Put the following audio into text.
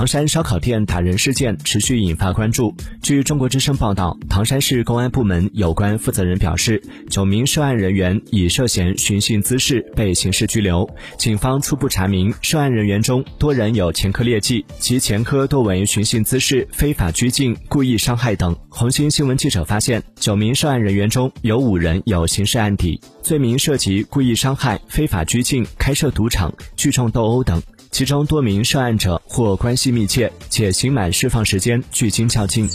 唐山烧烤店打人事件持续引发关注。据中国之声报道，唐山市公安部门有关负责人表示，九名涉案人员已涉嫌寻衅滋事被刑事拘留。警方初步查明，涉案人员中多人有前科劣迹，其前科多为寻衅滋事、非法拘禁、故意伤害等。红星新闻记者发现，九名涉案人员中有五人有刑事案底，罪名涉及故意伤害、非法拘禁、开设赌场、聚众斗殴等。其中多名涉案者或关系密切，且刑满释放时间距今较近。